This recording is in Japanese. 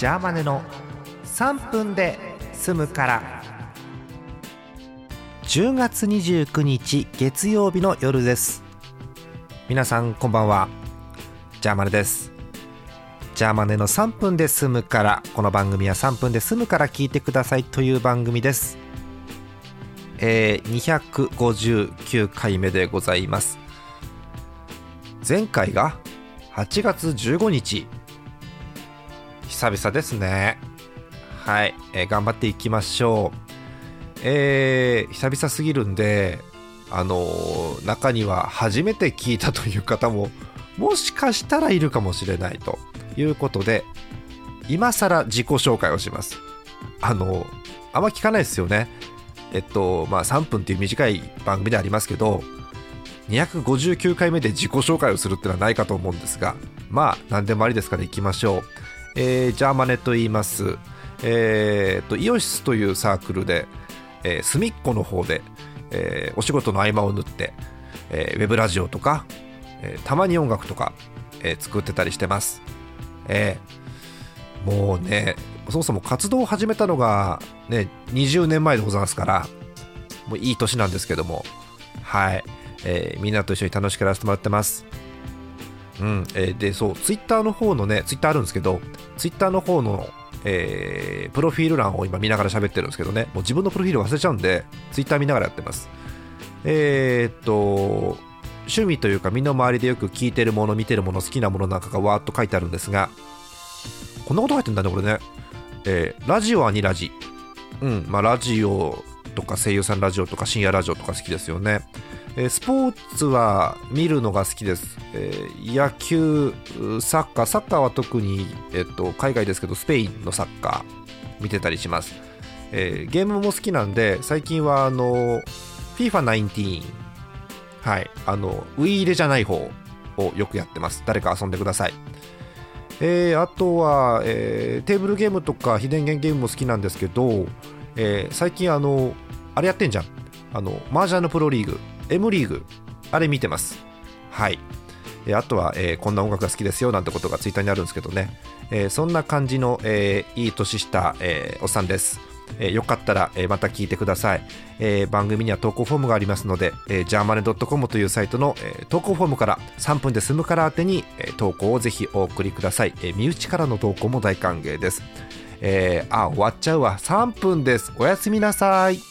ジャーマネの3分で済むから。10月29日月曜日の夜です。皆さんこんばんは。ジャーマネです。ジャーマネの3分で済むから。この番組は3分で済むから聞いてくださいという番組です。えー、259回目でございます。前回が8月15日。久々ですね。はい、えー、頑張っていきましょう。えー、久々すぎるんであのー、中には初めて聞いたという方ももしかしたらいるかもしれないということで今更自己紹介をします。あのあんま聞かないですよね。えっとまあ3分っていう短い番組でありますけど259回目で自己紹介をするってのはないかと思うんですがまあ何でもありですから行きましょう、えー、ジャーマネと言います。えー、とイオシスというサークルで、えー、隅っこの方で、えー、お仕事の合間を縫って、えー、ウェブラジオとか、えー、たまに音楽とか、えー、作ってたりしてます、えー、もうねそもそも活動を始めたのが、ね、20年前でございますからもういい年なんですけどもはい、えー、みんなと一緒に楽しくやらせてもらってます。うんえー、でそうツイッターの方のねツイッターあるんですけどツイッターの方のえー、プロフィール欄を今見ながら喋ってるんですけどね、もう自分のプロフィール忘れちゃうんで、ツイッター見ながらやってます。えー、っと、趣味というか身の回りでよく聞いてるもの、見てるもの、好きなものなんかがわーっと書いてあるんですが、こんなこと書いてんだね、これね。えー、ラジオは2ラジ。うん、まあ、ラジオとか声優さんラジオとか深夜ラジオとか好きですよね。え、スポーツは見るのが好きです。えー、野球、サッカー、サッカーは特に、えっと、海外ですけど、スペインのサッカー見てたりします。えー、ゲームも好きなんで、最近はあの、FIFA19、はい、あの、ウイイレじゃない方をよくやってます。誰か遊んでください。えー、あとは、えー、テーブルゲームとか非電源ゲームも好きなんですけど、えー、最近あの、あれやってんじゃん。あの、麻雀のプロリーグ、M リーグ、あれ見てます。はい。えあとは、えー、こんな音楽が好きですよなんてことがツイッターにあるんですけどね、えー、そんな感じの、えー、いい年した、えおっさんです。え、よかったら、え、また聞いてください、え、番組には投稿フォームがありますので、えー、ジャーマネ .com というサイトの、え、投稿フォームから3分で済むから宛てに、え、投稿をぜひお送りください、え、身内からの投稿も大歓迎です、えー、あ終わっちゃうわ。3分です。おやすみなさい。